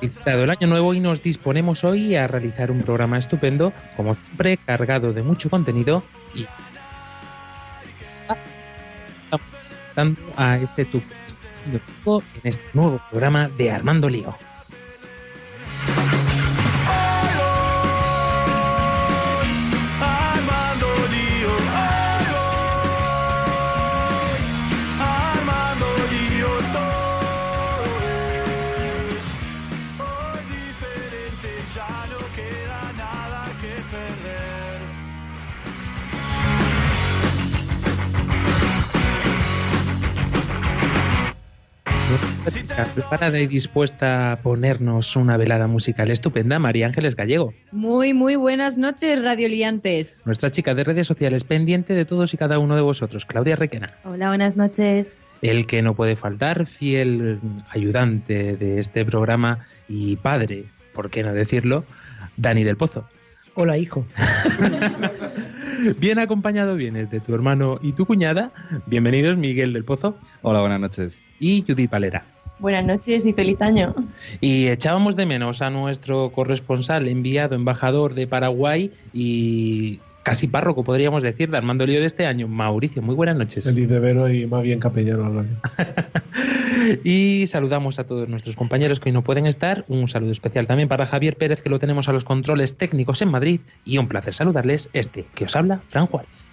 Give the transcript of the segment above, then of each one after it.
Visitado el año nuevo y nos disponemos hoy a realizar un programa estupendo, como siempre, cargado de mucho contenido y a este tu en este nuevo programa de Armando Lío. Preparada y dispuesta a ponernos una velada musical estupenda, María Ángeles Gallego, Muy, muy buenas noches, radioliantes. nuestra chica de redes sociales pendiente de todos y cada uno de vosotros, Claudia Requena. Hola, buenas noches. El que no puede faltar, fiel ayudante de este programa y padre, por qué no decirlo, Dani del Pozo. Hola, hijo. Bien acompañado vienes de tu hermano y tu cuñada. Bienvenidos Miguel del Pozo Hola, buenas noches. y Judith Valera. Buenas noches y feliz año. Y echábamos de menos a nuestro corresponsal, enviado, embajador de Paraguay y casi párroco, podríamos decir, de Armando Lío de este año, Mauricio. Muy buenas noches. Feliz de vero y más bien capellano. Y saludamos a todos nuestros compañeros que hoy no pueden estar. Un saludo especial también para Javier Pérez, que lo tenemos a los controles técnicos en Madrid. Y un placer saludarles este que os habla, Fran Juárez.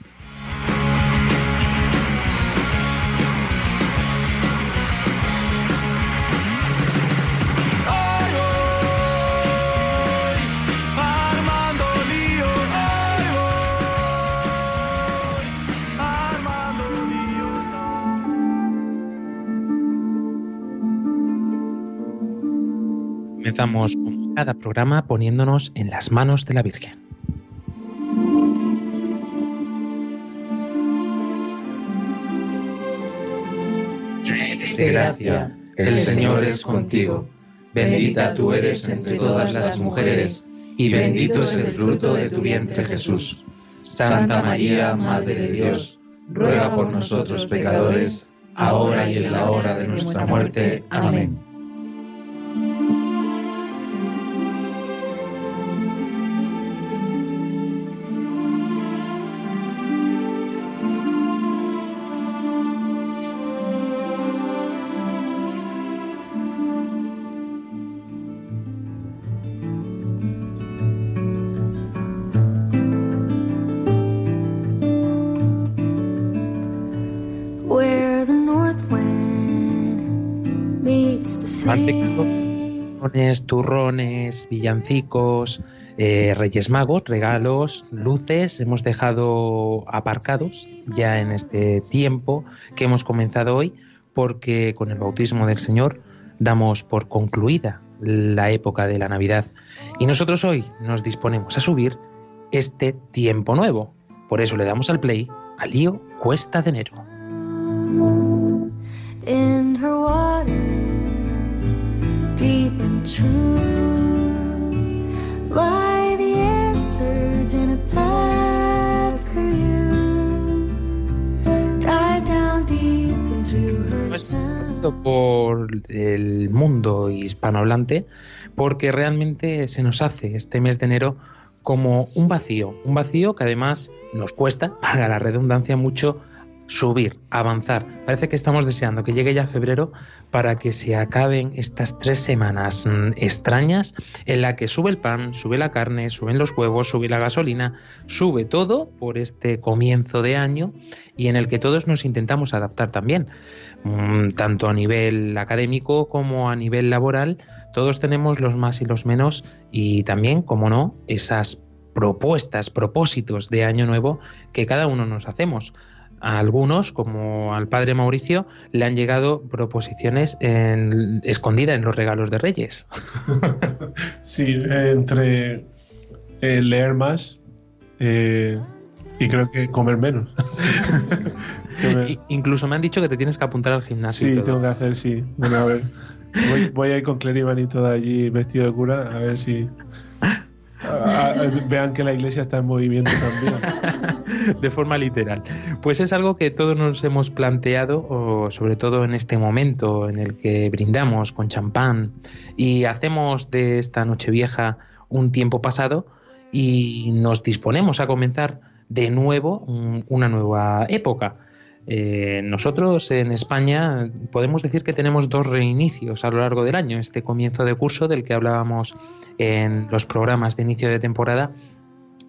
Comenzamos como cada programa poniéndonos en las manos de la Virgen. De gracia, el Señor es contigo. Bendita tú eres entre todas las mujeres, y bendito es el fruto de tu vientre Jesús. Santa María, Madre de Dios, ruega por nosotros pecadores, ahora y en la hora de nuestra muerte. Amén. Turrones, villancicos, eh, Reyes Magos, regalos, luces, hemos dejado aparcados ya en este tiempo que hemos comenzado hoy, porque con el bautismo del Señor damos por concluida la época de la Navidad. Y nosotros hoy nos disponemos a subir este tiempo nuevo. Por eso le damos al play al lío Cuesta de Enero. in por el mundo hispanohablante porque realmente se nos hace este mes de enero como un vacío, un vacío que además nos cuesta, para la redundancia, mucho subir, avanzar. Parece que estamos deseando que llegue ya febrero para que se acaben estas tres semanas mm, extrañas en la que sube el pan, sube la carne, suben los huevos, sube la gasolina, sube todo por este comienzo de año y en el que todos nos intentamos adaptar también mm, tanto a nivel académico como a nivel laboral, todos tenemos los más y los menos y también, como no, esas propuestas, propósitos de año nuevo que cada uno nos hacemos. A algunos, como al padre Mauricio, le han llegado proposiciones en, escondidas en los regalos de Reyes. Sí, entre eh, leer más eh, y creo que comer menos. Me- Incluso me han dicho que te tienes que apuntar al gimnasio. Sí, tengo que hacer, sí. Bueno, a ver. Voy, voy a ir con Cleriman y todo allí vestido de cura, a ver si. vean que la iglesia está en movimiento también. de forma literal. Pues es algo que todos nos hemos planteado, o sobre todo en este momento en el que brindamos con champán y hacemos de esta Nochevieja un tiempo pasado y nos disponemos a comenzar de nuevo una nueva época. Eh, nosotros en España podemos decir que tenemos dos reinicios a lo largo del año. Este comienzo de curso del que hablábamos en los programas de inicio de temporada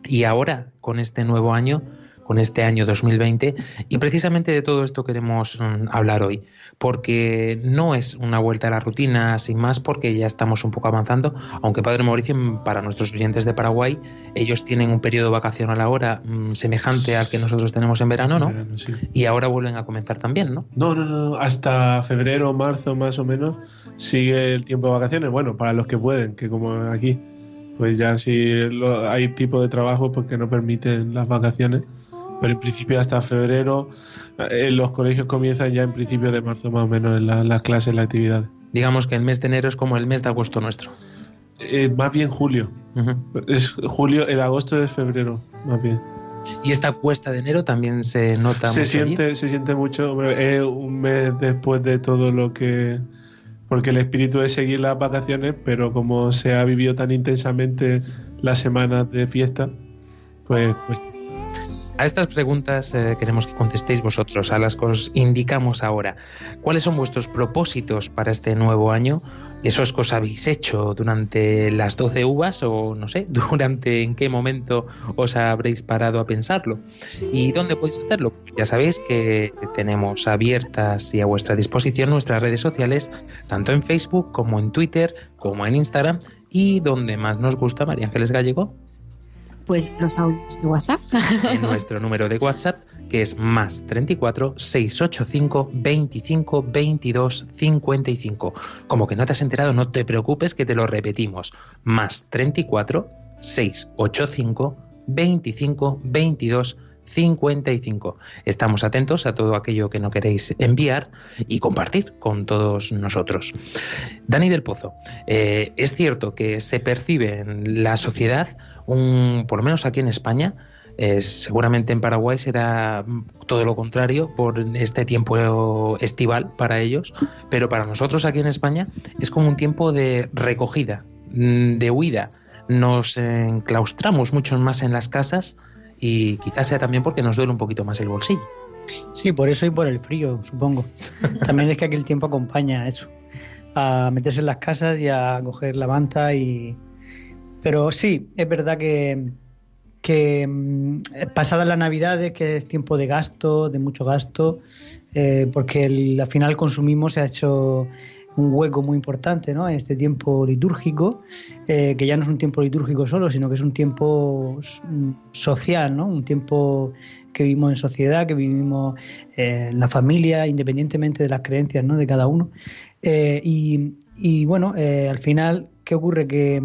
y ahora con este nuevo año, con este año 2020, y precisamente de todo esto queremos mm, hablar hoy, porque no es una vuelta a la rutina sin más, porque ya estamos un poco avanzando, aunque Padre Mauricio, mm, para nuestros oyentes de Paraguay, ellos tienen un periodo vacacional ahora mm, semejante al que nosotros tenemos en verano, ¿no? Verano, sí. Y ahora vuelven a comenzar también, ¿no? No, no, no, hasta febrero marzo más o menos sigue el tiempo de vacaciones. Bueno, para los que pueden, que como aquí, pues ya si lo- hay tipo de trabajo pues que no permiten las vacaciones. Pero en principio hasta febrero eh, los colegios comienzan ya en principio de marzo más o menos en la- las clases, las actividades. Digamos que el mes de enero es como el mes de agosto nuestro. Eh, más bien julio. Es julio, el agosto es febrero, más bien. Y esta cuesta de enero también se nota Se mucho allí. siente, se siente mucho, hombre, es un mes después de todo lo que... Porque el espíritu es seguir las vacaciones, pero como se ha vivido tan intensamente las semanas de fiesta, pues, pues A estas preguntas eh, queremos que contestéis vosotros, a las que os indicamos ahora. ¿Cuáles son vuestros propósitos para este nuevo año? ¿Eso es que os habéis hecho durante las 12 uvas o no sé, durante en qué momento os habréis parado a pensarlo? ¿Y dónde podéis hacerlo? Ya sabéis que tenemos abiertas y a vuestra disposición nuestras redes sociales, tanto en Facebook como en Twitter, como en Instagram y donde más nos gusta, María Ángeles Gallego, Pues los audios de WhatsApp. en nuestro número de WhatsApp, que es más 34 685 25 22 55. Como que no te has enterado, no te preocupes que te lo repetimos. Más 34 685 25 22 55. Estamos atentos a todo aquello que no queréis enviar y compartir con todos nosotros. Dani del Pozo, eh, es cierto que se percibe en la sociedad, un, por lo menos aquí en España, eh, seguramente en Paraguay será todo lo contrario por este tiempo estival para ellos, pero para nosotros aquí en España es como un tiempo de recogida, mm, de huida. Nos enclaustramos mucho más en las casas y quizás sea también porque nos duele un poquito más el bolsillo. Sí, por eso y por el frío, supongo. También es que aquí el tiempo acompaña a eso, a meterse en las casas y a coger la manta y... Pero sí, es verdad que, que mm, pasadas las navidades, que es tiempo de gasto, de mucho gasto, eh, porque el- al final el consumismo se ha hecho un hueco muy importante ¿no? en este tiempo litúrgico, eh, que ya no es un tiempo litúrgico solo, sino que es un tiempo mm, social, ¿no? un tiempo que vivimos en sociedad, que vivimos eh, en la familia, independientemente de las creencias ¿no? de cada uno. Y, y, bueno, al final, ¿qué ocurre? Que,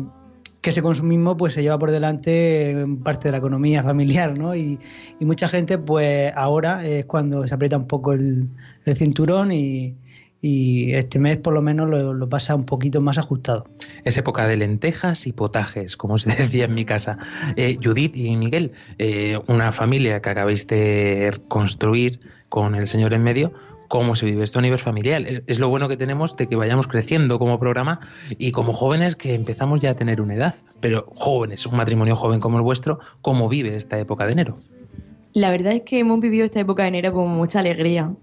que ese consumismo pues se lleva por delante eh, parte de la economía familiar, ¿no? Y, mucha gente, pues ahora es cuando se aprieta un poco el, cinturón y, este mes por lo menos lo, lo pasa un poquito más ajustado. Es época de lentejas y potajes, como se decía en mi casa. Eh, Judith y Miguel, eh, una familia que acabáis de construir con el Señor en medio, ¿cómo se vive esto a nivel familiar? Es- lo bueno que tenemos de que vayamos creciendo como programa y como jóvenes que empezamos ya a tener una edad. Pero jóvenes, un matrimonio joven como el vuestro, ¿cómo vive esta época de enero? La verdad es que hemos vivido esta época de enero con mucha alegría.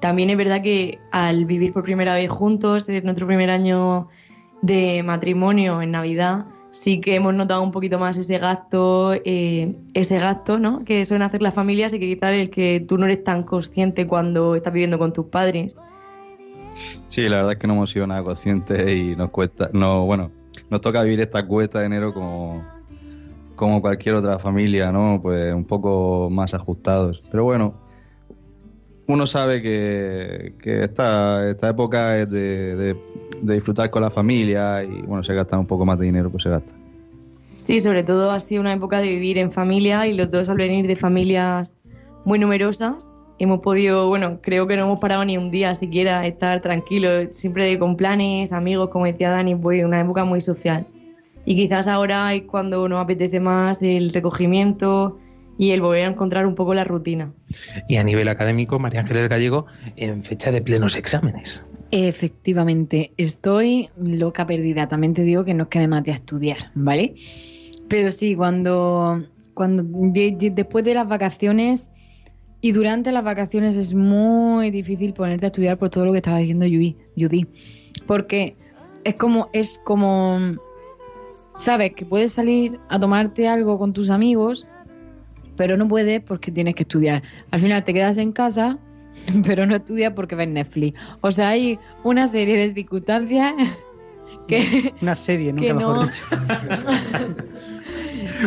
También es verdad que al vivir por primera vez juntos, en nuestro primer año de matrimonio en Navidad, sí que hemos notado un poquito más ese gasto, eh, ese gasto, ¿no? Que suelen hacer las familias y que quizás el que tú no eres tan consciente cuando estás viviendo con tus padres. Sí, la verdad es que no hemos sido nada conscientes y nos cuesta, no, bueno, nos toca vivir esta cuesta de enero como, como cualquier otra familia, ¿no? Pues un poco más ajustados. Pero bueno, uno sabe que, que esta, esta época es de, de- disfrutar con la familia y bueno, se gasta un poco más de dinero, pues se gasta. Sí, sobre todo ha sido una época de vivir en familia y los dos al venir de familias muy numerosas hemos podido, bueno, creo que no hemos parado ni un día siquiera estar tranquilos, siempre con planes, amigos, como decía Dani, pues una época muy social. Y quizás ahora es cuando nos apetece más el recogimiento y el volver a encontrar un poco la rutina. Y a nivel académico, María Ángeles Gallego, en fecha de plenos exámenes. Efectivamente, estoy loca perdida. También te digo que no es que me mate a estudiar, ¿vale? Pero sí, cuando, cuando de- de- después de las vacaciones y durante las vacaciones es muy difícil ponerte a estudiar por todo lo que estaba diciendo Judy, Judy. porque es como es como sabes que puedes salir a tomarte algo con tus amigos, pero no puedes porque tienes que estudiar. Al final te quedas en casa, pero no estudias porque ves Netflix. O sea, hay una serie de circunstancias que Una serie, nunca que mejor no- dicho.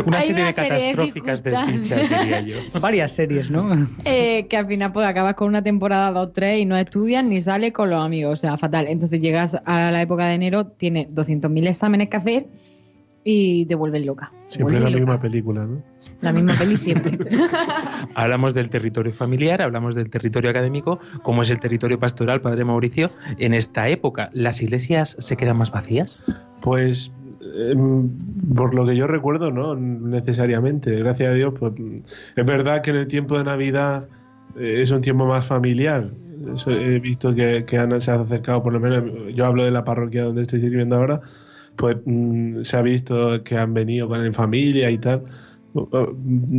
Una serie una de serie de catastróficas circunstancias. desdichas, diría yo. Varias series, ¿no? eh, que al final pues acabas con una temporada, dos, tres y no estudias ni sales con los amigos, o sea, fatal. Entonces llegas a la época de enero, tienes 200.000 exámenes que hacer y te vuelves loca. Siempre la vuelves misma película, ¿no? La misma peli siempre. Hablamos del territorio familiar, hablamos del territorio académico, como es el territorio pastoral, Padre Mauricio. En esta época, ¿las iglesias se quedan más vacías? Pues em, por lo que yo recuerdo, no necesariamente. Gracias a Dios, pues es verdad que en el tiempo de Navidad eh, es un tiempo más familiar. Eso he visto que, que han, se ha acercado, por lo menos yo hablo de la parroquia donde estoy sirviendo ahora, pues mm, se ha visto que han venido con en familia y tal.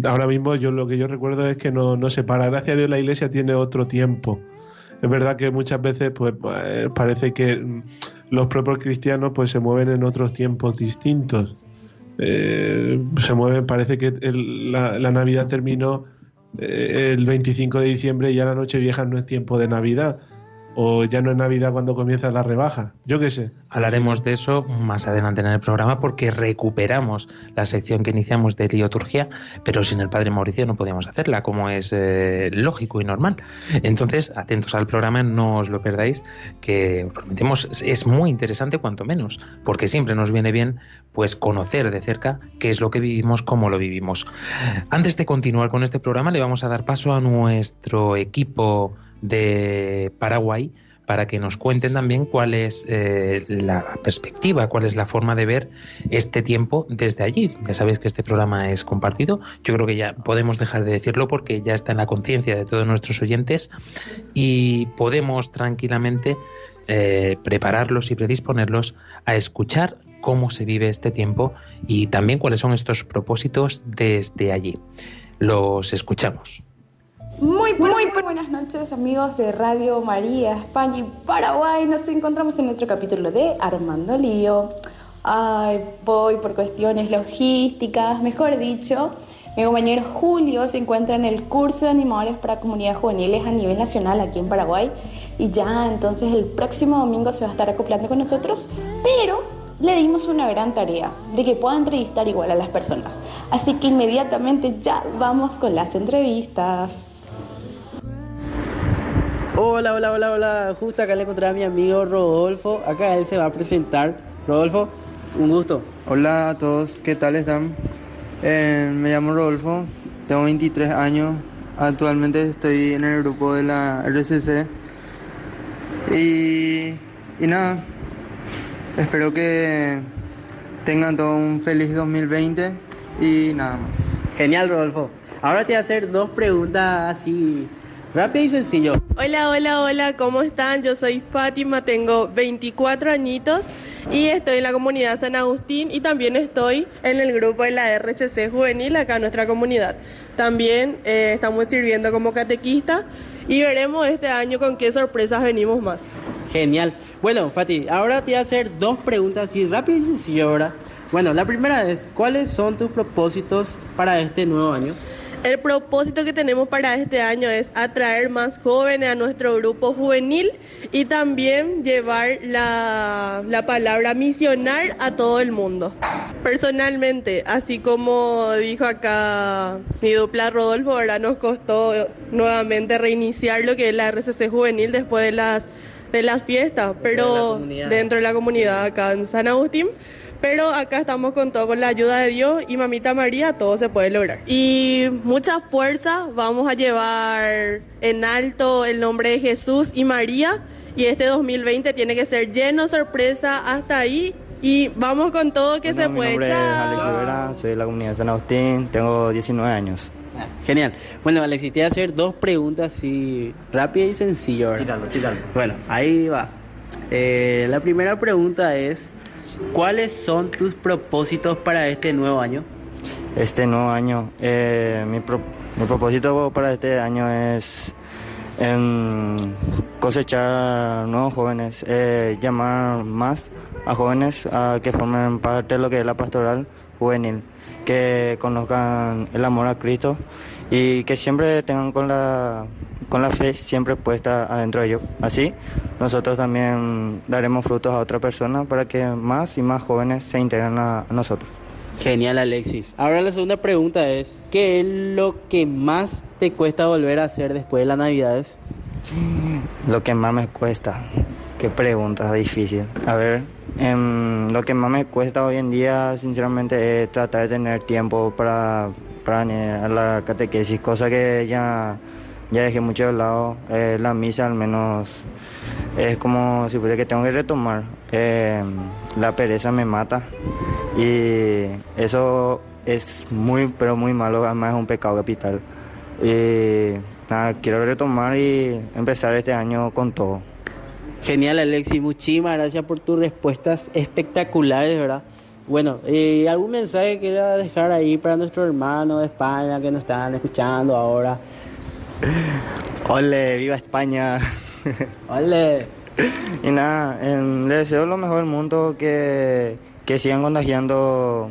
Ahora mismo yo lo que yo recuerdo es que no, no se para. Gracias a Dios la iglesia tiene otro tiempo. Es verdad que muchas veces pues eh, parece que mm, los propios cristianos pues se mueven en otros tiempos distintos. Eh, se mueven, parece que la, la Navidad terminó eh, el 25 de diciembre y ya la noche vieja no es tiempo de Navidad. O ya no es Navidad cuando comienza la rebaja. Yo qué sé. Hablaremos de eso más adelante en el programa porque recuperamos la sección que iniciamos de liturgia, pero sin el Padre Mauricio no podíamos hacerla, como es eh, lógico y normal. Entonces, atentos al programa, no os lo perdáis, que os prometemos es muy interesante cuanto menos, porque siempre nos viene bien pues conocer de cerca qué es lo que vivimos, cómo lo vivimos. Antes de continuar con este programa, le vamos a dar paso a nuestro equipo de Paraguay para que nos cuenten también cuál es eh, la perspectiva, cuál es la forma de ver este tiempo desde allí. Ya sabéis que este programa es compartido. Yo creo que ya podemos dejar de decirlo porque ya está en la conciencia de todos nuestros oyentes y podemos tranquilamente eh, prepararlos y predisponerlos a escuchar cómo se vive este tiempo y también cuáles son estos propósitos desde allí. Los escuchamos. Muy, muy, muy buenas noches amigos de Radio María, España y Paraguay. Nos encontramos en nuestro capítulo de Armando Lío. Ay, voy por cuestiones logísticas, mejor dicho. Mi compañero Julio se encuentra en el curso de animadores para comunidades juveniles a nivel nacional aquí en Paraguay. Y ya entonces el próximo domingo se va a estar acoplando con nosotros. Pero le dimos una gran tarea de que pueda entrevistar igual a las personas. Así que inmediatamente ya vamos con las entrevistas. Hola, hola, hola, hola. Justo acá le encontré a mi amigo Rodolfo. Acá él se va a presentar. Rodolfo, un gusto. Hola a todos, ¿qué tal están? Eh, me llamo Rodolfo, tengo 23 años, actualmente estoy en el grupo de la RCC y, y nada, espero que tengan todo un feliz 2020 y nada más. Genial, Rodolfo. Ahora te voy a hacer dos preguntas así rápido y sencillo. Hola, hola, hola, ¿cómo están? Yo soy Fátima, tengo 24 añitos y estoy en la comunidad San Agustín y también estoy en el grupo de la RCC Juvenil acá en nuestra comunidad. También eh, estamos sirviendo como catequista y veremos este año con qué sorpresas venimos más. Genial. Bueno, Fati, ahora te voy a hacer dos preguntas así rápido y sencillo, ¿verdad? Bueno, la primera es, ¿cuáles son tus propósitos para este nuevo año? El propósito que tenemos para este año es atraer más jóvenes a nuestro grupo juvenil y también llevar la, la palabra misionar a todo el mundo. Personalmente, así como dijo acá mi dupla Rodolfo, ¿verdad? nos costó nuevamente reiniciar lo que es la RCC juvenil después de las, de las fiestas, pero comunidad. dentro de la comunidad acá en San Agustín. Pero acá estamos con todo, con la ayuda de Dios y Mamita María, todo se puede lograr. Y mucha fuerza, vamos a llevar en alto el nombre de Jesús y María. Y este 2020 tiene que ser lleno de sorpresa hasta ahí. Y vamos con todo que se Bueno, mi puede. nombre es. Alex Rivera, soy de la comunidad de San Agustín, tengo 19 años. Genial. Bueno, Alexis, te voy a hacer dos preguntas así rápidas y sencillas. ¿verdad? Bueno, ahí va. Eh, la primera pregunta es, ¿cuáles son tus propósitos para este nuevo año? Este nuevo año, eh, mi, pro- mi propósito para este año es em, cosechar nuevos jóvenes, eh, llamar más a jóvenes a que formen parte de lo que es la pastoral juvenil, que conozcan el amor a Cristo y que siempre tengan con la, con la fe siempre puesta adentro de ellos. Así, nosotros también daremos frutos a otra persona para que más y más jóvenes se integren a- a nosotros. Genial, Alexis. Ahora la segunda pregunta es, ¿qué es lo que más te cuesta volver a hacer después de las Navidades? Lo que más me cuesta. Qué pregunta difícil. A ver, em, lo que más me cuesta hoy en día, sinceramente, es tratar de tener tiempo para, venir a la catequesis, cosa que ya, ya dejé mucho de lado. Eh, la misa, al menos, es como si fuera que tengo que retomar. Em, la pereza me mata y eso es muy, pero muy malo. Además, es un pecado capital. Y nada, quiero retomar y empezar este año con todo. Genial, Alexis. Muchísimas gracias por tus respuestas espectaculares, ¿verdad? Bueno, eh, ¿algún mensaje que quieras dejar ahí para nuestros hermanos de España que nos están escuchando ahora? ¡Ole! ¡Viva España! ¡Ole! Y nada, em, les deseo lo mejor del mundo, que, que sigan contagiando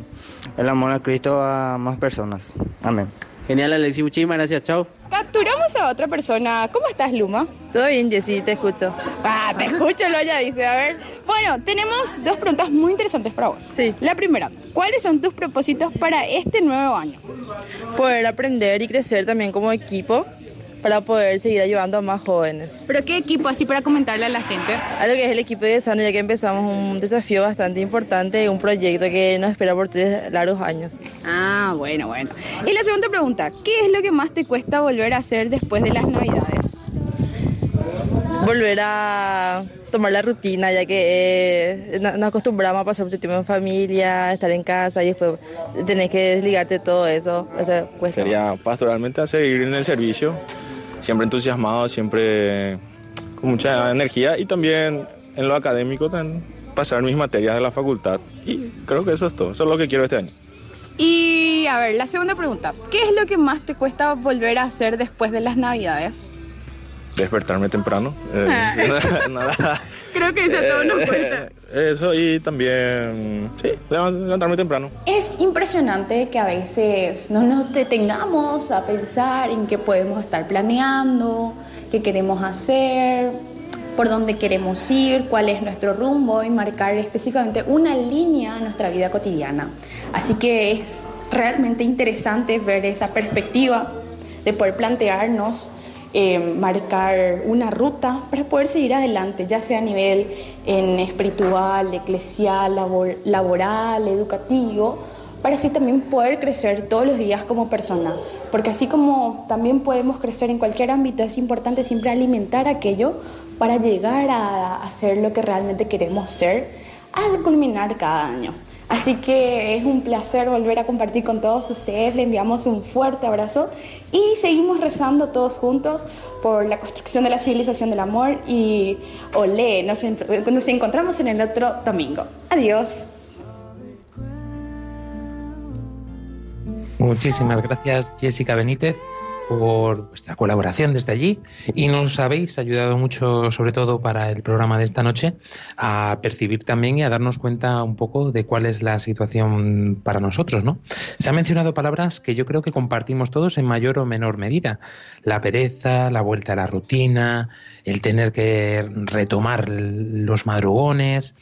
el amor a Cristo a más personas. Amén. Genial, Alexis. Muchísimas gracias. Chao. Capturamos a otra persona. ¿Cómo estás, Luma? Todo bien, Jessy, te escucho. Ah, te escucho, lo ya dice. A ver. Bueno, tenemos dos preguntas muy interesantes para vos. Sí. La primera, ¿cuáles son tus propósitos para este nuevo año? Poder aprender y crecer también como equipo para poder seguir ayudando a más jóvenes. ¿Pero qué equipo así para comentarle a la gente? A lo que es el equipo de Sano, ya que empezamos un desafío bastante importante, un proyecto que nos espera por tres largos años. Ah, bueno, bueno. Y la segunda pregunta, ¿qué es lo que más te cuesta volver a hacer después de las navidades? Volver a tomar la rutina, ya que eh, no- nos acostumbramos a pasar mucho tiempo en familia, estar en casa y después tenés que desligarte de todo eso. O sea, cuesta. Sería pastoralmente a seguir en el servicio, siempre entusiasmado, siempre con mucha energía y también en lo académico también pasar mis materias de la facultad. Y creo que eso es todo, eso es lo que quiero este año. Y a ver, la segunda pregunta, ¿qué es lo que más te cuesta volver a hacer después de las navidades? Despertarme temprano. eh, Ah. nada. Creo que eso a todos nos cuesta. Eh, Eso y también, sí, levantarme temprano. Es impresionante que a veces no nos detengamos a pensar en qué podemos estar planeando, qué queremos hacer, por dónde queremos ir, cuál es nuestro rumbo y marcar específicamente una línea en nuestra vida cotidiana. Así que es realmente interesante ver esa perspectiva de poder plantearnos eh, marcar una ruta para poder seguir adelante, ya sea a nivel en espiritual, eclesial, labor- laboral, educativo, para así también poder crecer todos los días como persona. Porque así como también podemos crecer en cualquier ámbito, es importante siempre alimentar aquello para llegar a, a ser lo que realmente queremos ser al culminar cada año. Así que es un placer volver a compartir con todos ustedes. Le enviamos un fuerte abrazo y seguimos rezando todos juntos por la construcción de la civilización del amor y olé, nos, nos encontramos en el otro domingo. Adiós. Muchísimas gracias, Jessica Benítez. Por vuestra colaboración desde allí y nos habéis ayudado mucho, sobre todo para el programa de esta noche, a percibir también y a darnos cuenta un poco de cuál es la situación para nosotros, ¿no? Se han mencionado palabras que yo creo que compartimos todos en mayor o menor medida. La pereza, la vuelta a la rutina, el tener que retomar los madrugones.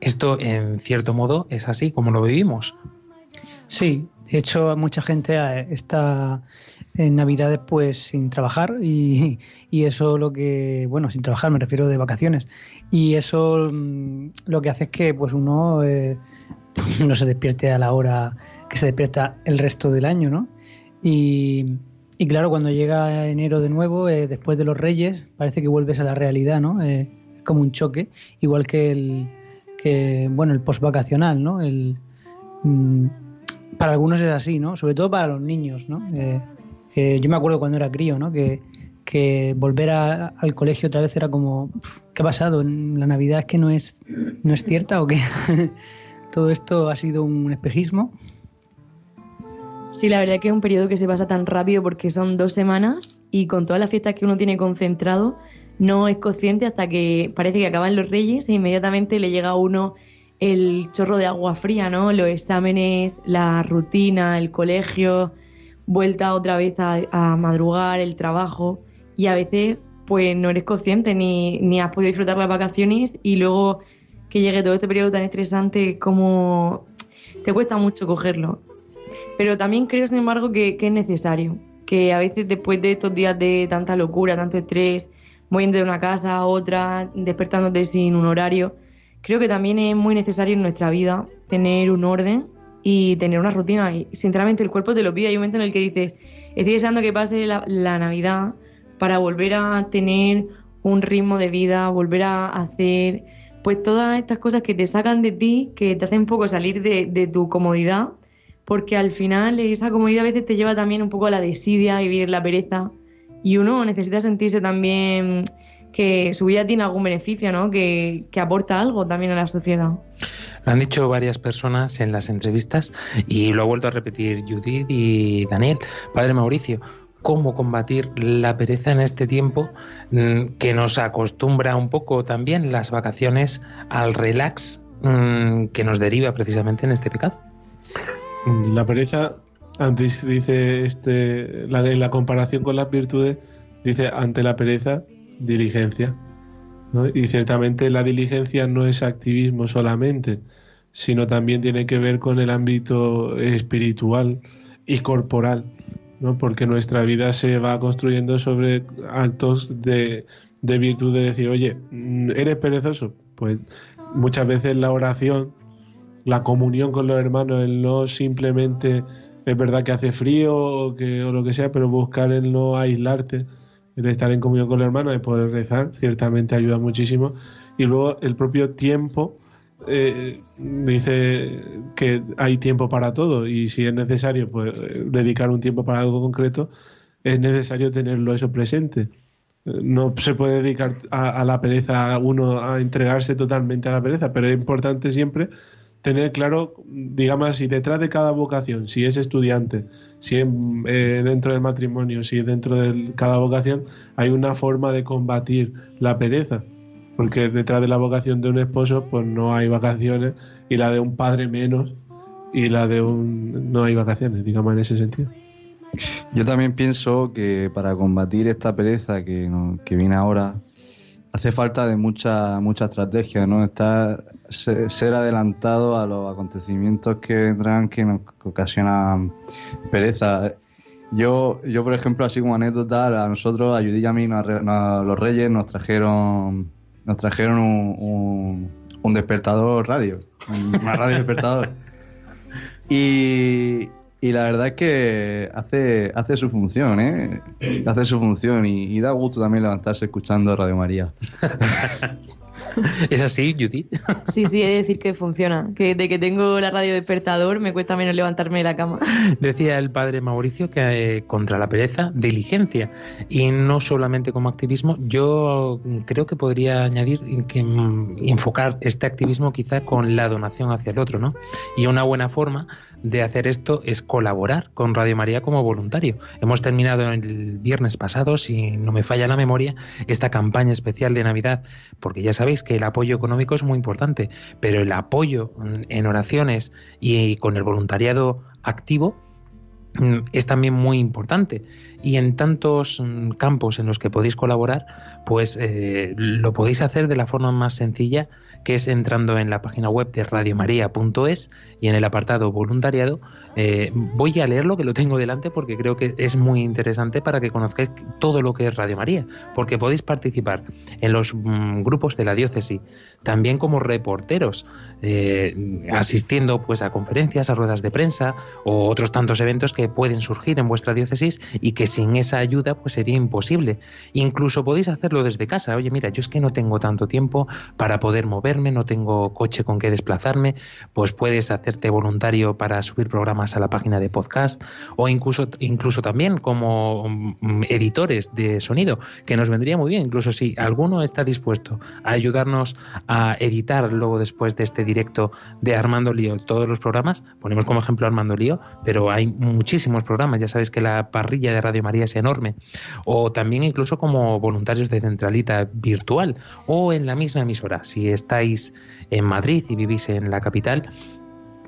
Esto, en cierto modo, es así como lo vivimos. Sí, de hecho, mucha gente eh, está en Navidades pues sin trabajar y, y eso lo que, bueno, sin trabajar me refiero de vacaciones. Y eso mm, lo que hace es que pues uno eh, no se despierte a la hora que se despierta el resto del año, ¿no? Y, y claro, cuando llega enero de nuevo, eh, después de los Reyes, parece que vuelves a la realidad, ¿no? Eh, es como un choque, igual que el, que, bueno, el post vacacional, ¿no? El, mm, para algunos es así, ¿no? Sobre todo para los niños, ¿no? Eh, yo me acuerdo cuando era crío, ¿no? Que, que volver a- al colegio otra vez era como, "Pf, ¿qué ha pasado? ¿La Navidad es que no es, no es cierta o qué? Todo esto ha sido un espejismo. Sí, la verdad que es un periodo que se pasa tan rápido porque son dos semanas y con todas las fiestas que uno tiene concentrado, no es consciente hasta que parece que acaban los reyes e inmediatamente le llega a uno el chorro de agua fría, ¿no? Los exámenes, la rutina, el colegio, vuelta otra vez a, madrugar, el trabajo y a veces pues no eres consciente ni, ni has podido disfrutar las vacaciones y luego que llegue todo este periodo tan estresante como te cuesta mucho cogerlo. Pero también creo, sin embargo, que, que es necesario. Que a veces después de estos días de tanta locura, tanto estrés, moviendo de una casa a otra, despertándote sin un horario, creo que también es muy necesario en nuestra vida tener un orden y tener una rutina. Y sinceramente el cuerpo te lo pide. Hay un momento en el que dices, estoy deseando que pase la, la Navidad para volver a tener un ritmo de vida, volver a hacer pues todas estas cosas que te sacan de ti, que te hacen un poco salir de, de tu comodidad, porque al final esa comodidad a veces te lleva también un poco a la desidia, a vivir la pereza, y uno necesita sentirse también que su vida tiene algún beneficio, ¿no? Que, que aporta algo también a la sociedad. Lo han dicho varias personas en las entrevistas y lo ha vuelto a repetir Judith y Daniel. Padre Mauricio, ¿cómo combatir la pereza en este tiempo mm, que nos acostumbra un poco también las vacaciones al relax mm, que nos deriva precisamente en este pecado? La pereza, antes dice este, la de la comparación con las virtudes, dice ante la pereza, diligencia. Y ciertamente la diligencia no es activismo solamente, sino también tiene que ver con el ámbito espiritual y corporal, ¿no? porque nuestra vida se va construyendo sobre actos de, de virtud de decir, oye, mm, ¿eres perezoso? Pues muchas veces la oración la comunión con los hermanos, el no simplemente es verdad que hace frío o, que, o lo que sea, pero buscar el no aislarte, el estar en comunión con los hermanos, el poder rezar, ciertamente ayuda muchísimo. Y luego el propio tiempo, eh, dice que hay tiempo para todo y si es necesario pues, eh, dedicar un tiempo para algo concreto, es necesario tenerlo eso presente. No se puede dedicar a, la pereza uno a entregarse totalmente a la pereza, pero es importante siempre tener claro, digamos así, detrás de cada vocación, si es estudiante, si es eh, dentro del matrimonio, si es dentro de cada vocación, hay una forma de combatir la pereza. Porque detrás de la vocación de un esposo, pues no hay vacaciones, y la de un padre menos, y la de un. no hay vacaciones, digamos, en ese sentido. Yo también pienso que para combatir esta pereza que, que viene ahora, hace falta de mucha mucha estrategia, ¿no? Estar, ser adelantado a los acontecimientos que vendrán que nos ocasionan pereza. Yo, yo por ejemplo, así como anécdota, a nosotros, a Judith y a mí, nos los Reyes nos trajeron nos trajeron un, un- un despertador radio, una radio despertador. Y, y la verdad es que hace, hace su función, ¿eh? Hace su función y, y da gusto también levantarse escuchando Radio María. ¿Es así, Judith? Sí, sí, he de decir que funciona. Que de que tengo la radio despertador me cuesta menos levantarme de la cama. Decía el padre Mauricio que eh, contra la pereza, diligencia. Y no solamente como activismo, yo creo que podría añadir que mm, enfocar este activismo quizá con la donación hacia el otro, ¿no? Y una buena forma de hacer esto es colaborar con Radio María como voluntario. Hemos terminado el viernes pasado, si no me falla la memoria, esta campaña especial de Navidad, porque ya sabéis que el apoyo económico es muy importante, pero el apoyo en oraciones y con el voluntariado activo es también muy importante. Y en tantos mm, campos en los que podéis colaborar pues eh, lo podéis hacer de la forma más sencilla que es entrando en la página web de radiomaria.es y en el apartado voluntariado eh, voy a leerlo que lo tengo delante porque creo que es muy interesante para que conozcáis todo lo que es Radio María porque podéis participar en los mm, grupos de la diócesis también como reporteros eh, asistiendo pues a conferencias a ruedas de prensa o otros tantos eventos que pueden surgir en vuestra diócesis y que sin esa ayuda pues sería imposible. Incluso podéis hacerlo desde casa. Oye mira yo es que no tengo tanto tiempo para poder moverme no tengo coche con que desplazarme pues puedes hacerte voluntario para subir programas a la página de podcast o incluso incluso también como mm, editores de sonido que nos vendría muy bien. Incluso si alguno está dispuesto a ayudarnos a editar luego después de este directo de Armando Lío todos los programas ponemos como ejemplo Armando Lío pero hay muchísimos programas ya sabéis que la parrilla de Radio María es enorme o también incluso como voluntarios de centralita virtual o en la misma emisora si estáis en Madrid y vivís en la capital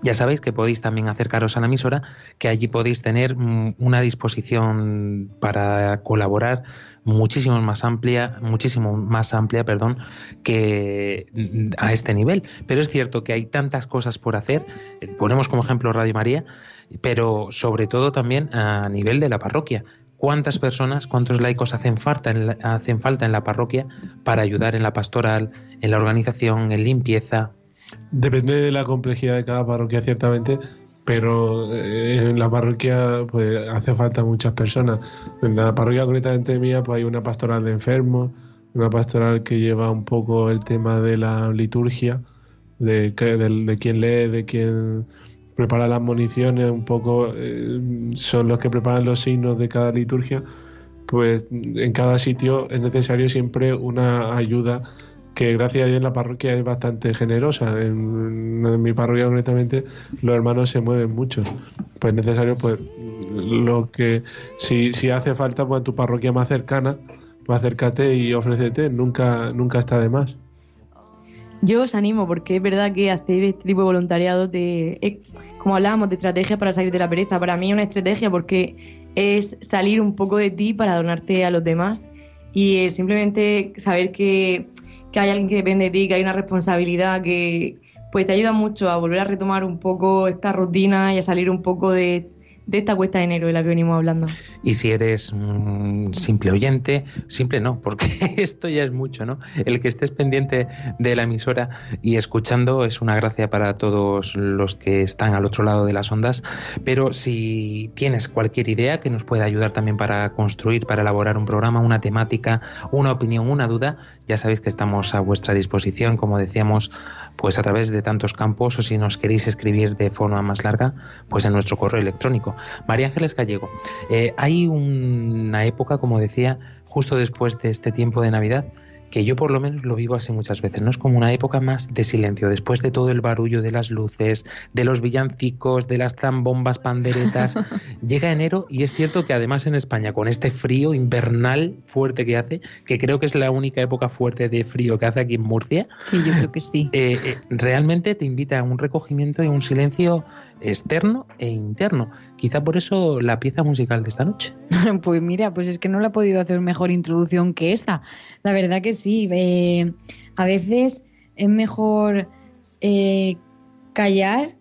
ya sabéis que podéis también acercaros a la emisora, que allí podéis tener mm, una disposición para colaborar muchísimo más amplia, muchísimo más amplia, perdón, que mm, a este nivel. Pero es cierto que hay tantas cosas por hacer. Eh, Ponemos como ejemplo Radio María, pero sobre todo también a nivel de la parroquia. ¿Cuántas personas, cuántos laicos hacen falta, en la, hacen falta en la parroquia para ayudar en la pastoral, en la organización, en limpieza, Depende de la complejidad de cada parroquia, ciertamente, pero eh, en la parroquia pues hace falta muchas personas. En la parroquia concretamente mía pues hay una pastoral de enfermos, una pastoral que lleva un poco el tema de la liturgia, de, del- de, quién lee, de quién prepara las municiones, un poco eh, son los que preparan los signos de cada liturgia. Pues en cada sitio es necesario siempre una ayuda que gracias a Dios la parroquia es bastante generosa. En, en mi parroquia concretamente los hermanos se mueven mucho. Pues es necesario pues lo que si, si hace falta pues a tu parroquia más cercana, pues acércate y ofrécete, nunca nunca está de más. Yo os animo porque es verdad que hacer este tipo de voluntariado, de, eh, como hablábamos de estrategia para salir de la pereza, para mí es una estrategia porque es salir un poco de ti para donarte a los demás y eh, simplemente saber que, que hay alguien que depende de ti, que hay una responsabilidad que pues te ayuda mucho a volver a retomar un poco esta rutina y a salir un poco de, de esta cuesta de enero de la que venimos hablando. Y si eres un simple oyente, simple no, porque esto ya es mucho, ¿no? El que estés pendiente de la emisora y escuchando es una gracia para todos los que están al otro lado de las ondas, pero si tienes cualquier idea que nos pueda ayudar también para construir, para elaborar un programa, una temática, una opinión, una duda, ya sabéis que estamos a vuestra disposición, como decíamos, pues a través de tantos campos o si nos queréis escribir de forma más larga, pues en nuestro correo electrónico. María Ángeles Gallego, eh, hay una época, como decía, justo después de este tiempo de Navidad, que yo por lo menos lo vivo así muchas veces, ¿no? Es como una época más de silencio, después de todo el barullo de las luces, de los villancicos, de las zambombas, panderetas. Llega enero y es cierto que además en España, con este frío invernal fuerte que hace, que creo que es la única época fuerte de frío que hace aquí en Murcia, Sí, yo creo que sí. eh, eh, realmente te invita a un recogimiento y un silencio externo e interno. Quizá por eso la pieza musical de esta noche. Pues mira, pues es que no le ha podido hacer mejor introducción que esta. La verdad que sí. eh, a veces es mejor eh, callar,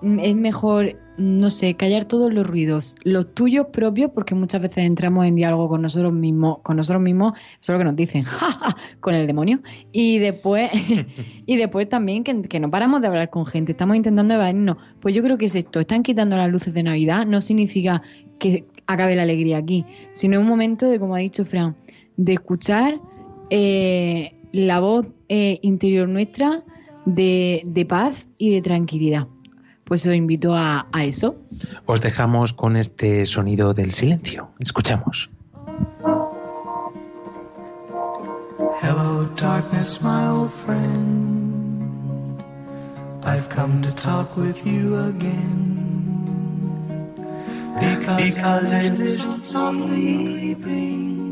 mm, es mejor, no sé, callar todos los ruidos, los tuyos propios, porque muchas veces entramos en diálogo con nosotros mismos, con nosotros mismos, eso es lo que nos dicen, con el demonio. Y después, y después también que, que no paramos de hablar con gente, estamos intentando evadirnos. Pues yo creo que es esto, están quitando las luces de Navidad, no significa que acabe la alegría aquí, sino un momento de, como ha dicho Fran, de escuchar eh, la voz eh, interior nuestra de, de paz y de tranquilidad. Pues os invito a, a eso. Os dejamos con este sonido del silencio. Escuchamos. Hello, darkness, my old friend. I've come to talk with you again. Because, because so softly creeping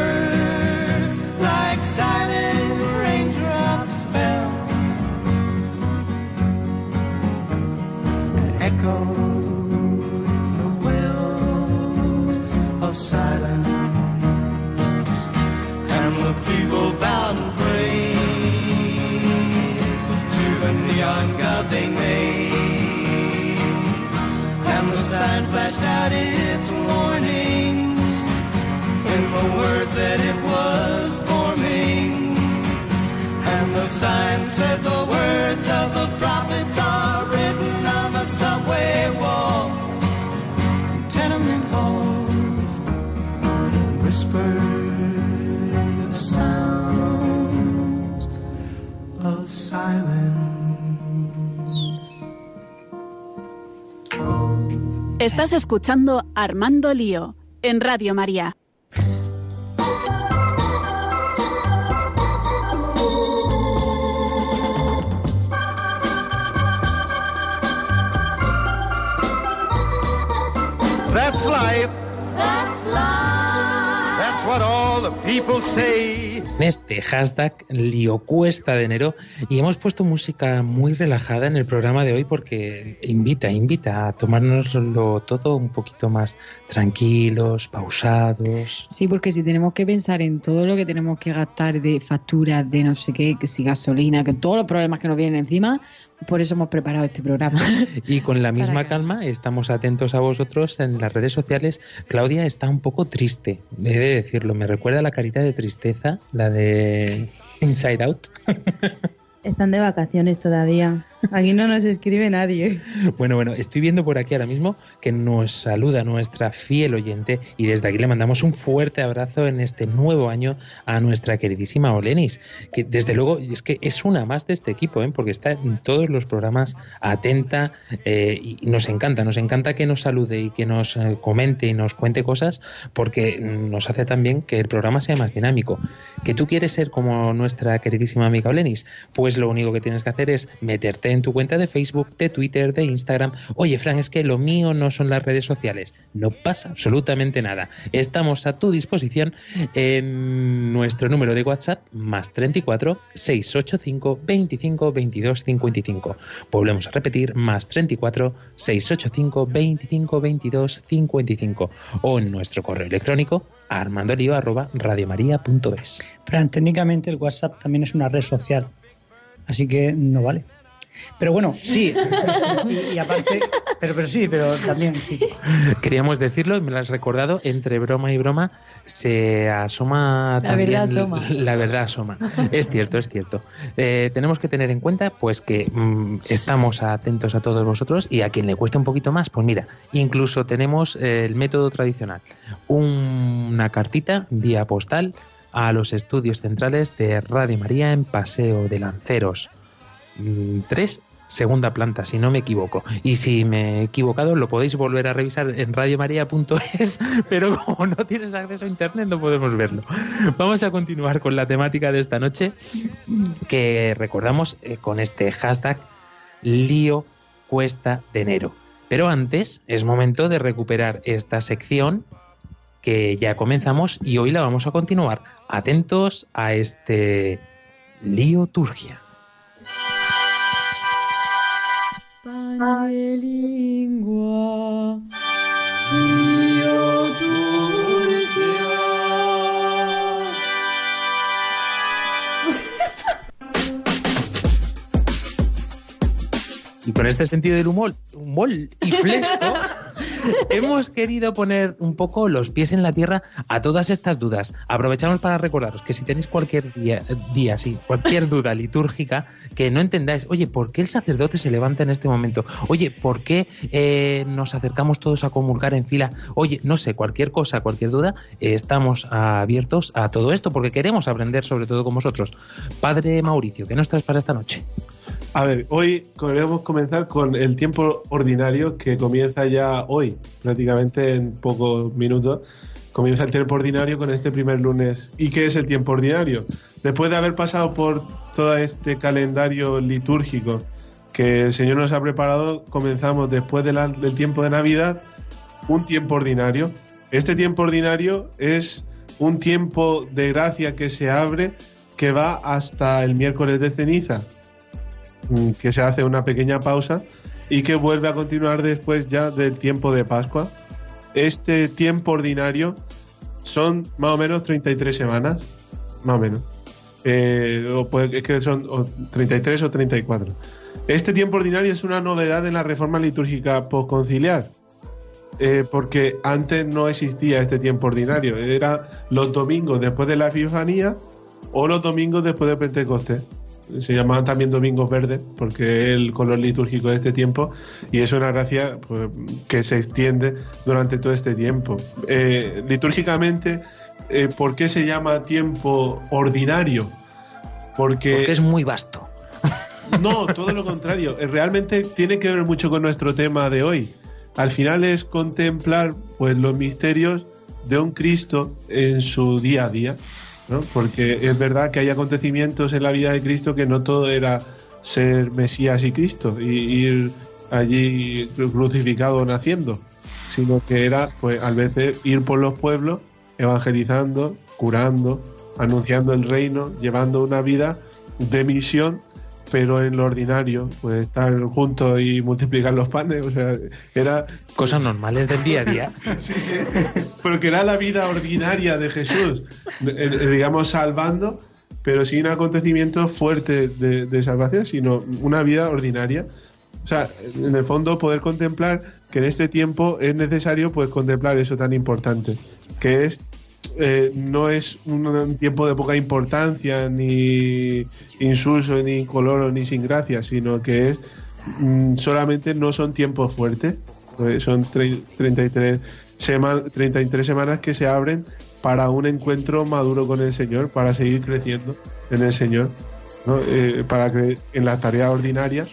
flashed out Estás escuchando Armando Lío en Radio María. That's life. That's life. That's what all the people say. Este hashtag lío cuesta de enero y hemos puesto música muy relajada en el programa de hoy porque invita, invita a tomárnoslo todo un poquito más tranquilos, pausados. Sí, porque si tenemos que pensar en todo lo que tenemos que gastar de facturas, de no sé qué, que si gasolina, que todos los problemas que nos vienen encima, por eso hemos preparado este programa. Y con la misma calma estamos atentos a vosotros en las redes sociales. Claudia está un poco triste, he de decirlo. Me recuerda la carita de tristeza, la de Inside Out. Están de vacaciones todavía. Aquí no nos escribe nadie. Bueno, bueno, estoy viendo por aquí ahora mismo que nos saluda nuestra fiel oyente y desde aquí le mandamos un fuerte abrazo en este nuevo año a nuestra queridísima Olenis, que desde luego es que es una más de este equipo, ¿eh? porque está en todos los programas atenta eh, y nos encanta, nos encanta que nos salude y que nos eh, comente y nos cuente cosas porque nos hace también que el programa sea más dinámico. ¿Que tú quieres ser como nuestra queridísima amiga Olenis? Pues lo único que tienes que hacer es meterte en tu cuenta de Facebook, de Twitter, de Instagram. Oye, Fran, es que lo mío no son las redes sociales. No pasa absolutamente nada. Estamos a tu disposición en nuestro número de WhatsApp, más 34 685 25 22 55. Volvemos a repetir, más 34 685 25 22 55. O en nuestro correo electrónico, armandolio.radiomaría.es. Fran, técnicamente el WhatsApp también es una red social, así que no vale. Pero bueno, sí. Y, y aparte, pero, pero sí, pero también sí. Queríamos decirlo y me lo has recordado, entre broma y broma se asoma La también verdad asoma. La verdad asoma. Es cierto, es cierto. Eh, tenemos que tener en cuenta pues que mm, estamos atentos a todos vosotros y a quien le cueste un poquito más, pues mira, incluso tenemos el método tradicional. Una cartita vía postal a los estudios centrales de Radio María en Paseo de Lanceros. 3, segunda planta, si no me equivoco. Y si me he equivocado, lo podéis volver a revisar en radiomaria.es, pero como no tienes acceso a internet, no podemos verlo. Vamos a continuar con la temática de esta noche, que recordamos eh, con este hashtag lío cuesta de enero. Pero antes es momento de recuperar esta sección que ya comenzamos y hoy la vamos a continuar. Atentos a este lío turgia. Pangelingua. Y con este sentido del humor, humor y fresco, hemos querido poner un poco los pies en la tierra a todas estas dudas. Aprovechamos para recordaros que si tenéis cualquier día, sí, cualquier duda litúrgica que no entendáis, oye, ¿por qué el sacerdote se levanta en este momento? Oye, ¿por qué eh, nos acercamos todos a comulgar en fila? Oye, no sé, cualquier cosa, cualquier duda, estamos abiertos a todo esto porque queremos aprender sobre todo con vosotros. Padre Mauricio, ¿qué nos traes para esta noche? A ver, hoy queremos comenzar con el tiempo ordinario que comienza ya hoy, prácticamente en pocos minutos. Comienza el tiempo ordinario con este primer lunes. ¿Y qué es el tiempo ordinario? Después de haber pasado por todo este calendario litúrgico que el Señor nos ha preparado, comenzamos después del tiempo de Navidad un tiempo ordinario. Este tiempo ordinario es un tiempo de gracia que se abre que va hasta el miércoles de ceniza, que se hace una pequeña pausa y que vuelve a continuar después ya del tiempo de Pascua. Este tiempo ordinario son más o menos 33 semanas, más o menos. Eh, o puede- es que son o 33 o 34. Este tiempo ordinario es una novedad en la reforma litúrgica postconciliar. eh, porque antes no existía este tiempo ordinario. Era los domingos después de la Epifanía o los domingos después de Pentecostés. Se llamaban también domingos verdes porque es el color litúrgico de este tiempo y es una gracia pues, que se extiende durante todo este tiempo. Eh, litúrgicamente, eh, ¿por qué se llama tiempo ordinario? Porque, Porque es muy vasto. no, todo lo contrario. Eh, Realmente tiene que ver mucho con nuestro tema de hoy. Al final es contemplar pues los misterios de un Cristo en su día a día, Porque es verdad que hay acontecimientos en la vida de Cristo que no todo era ser Mesías y Cristo y ir allí crucificado naciendo, sino que era pues a veces ir por los pueblos evangelizando, curando, anunciando el reino, llevando una vida de misión pero en lo ordinario, pues estar juntos y multiplicar los panes, o sea, era... Cosas normales del día a día. sí, sí, pero que era la vida ordinaria de Jesús, eh, eh, digamos, salvando, pero sin acontecimientos fuertes de, de salvación, sino una vida ordinaria. O sea, en el fondo poder contemplar que en este tiempo es necesario pues contemplar eso tan importante, que es eh, no es un, tiempo de poca importancia, ni insulso, ni incoloro, ni sin gracia, sino que es mm, solamente no son tiempos fuertes, eh, son tre- 33, sema- 33 semanas que se abren para un encuentro maduro con el Señor, para seguir creciendo en el Señor, ¿no? Eh, para que en las tareas ordinarias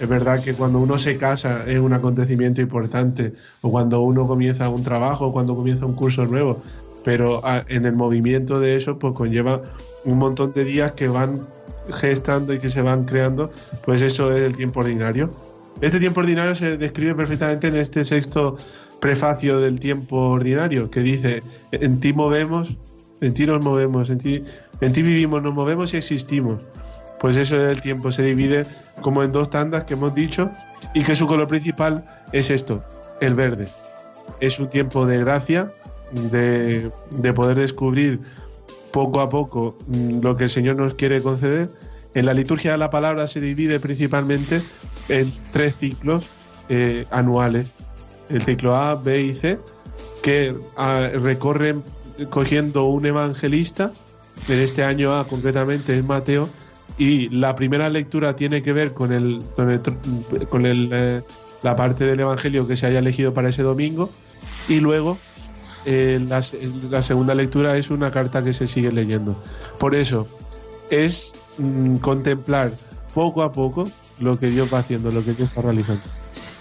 es verdad que cuando uno se casa es un acontecimiento importante, o cuando uno comienza un trabajo, o cuando comienza un curso nuevo, pero ah, en el movimiento de eso pues conlleva un montón de días que van gestando y que se van creando, pues eso es el tiempo ordinario. Este tiempo ordinario se describe perfectamente en este sexto prefacio del tiempo ordinario, que dice, en ti movemos, en ti nos movemos, en ti, en ti vivimos, nos movemos y existimos. Pues eso es el tiempo, se divide como en dos tandas que hemos dicho y que su color principal es esto, el verde. Es un tiempo de gracia, de, de poder descubrir poco a poco mm, lo que el Señor nos quiere conceder. En la liturgia de la palabra se divide principalmente en tres ciclos eh, anuales. El ciclo A, B y C, que ah, recorren cogiendo un evangelista. En este año A concretamente es Mateo. Y la primera lectura tiene que ver con, el, con, el tr- con el, eh, la parte del evangelio que se haya elegido para ese domingo. Y luego eh, la, se- la segunda lectura es una carta que se sigue leyendo. Por eso es mm, contemplar poco a poco lo que Dios va haciendo, lo que Dios está realizando.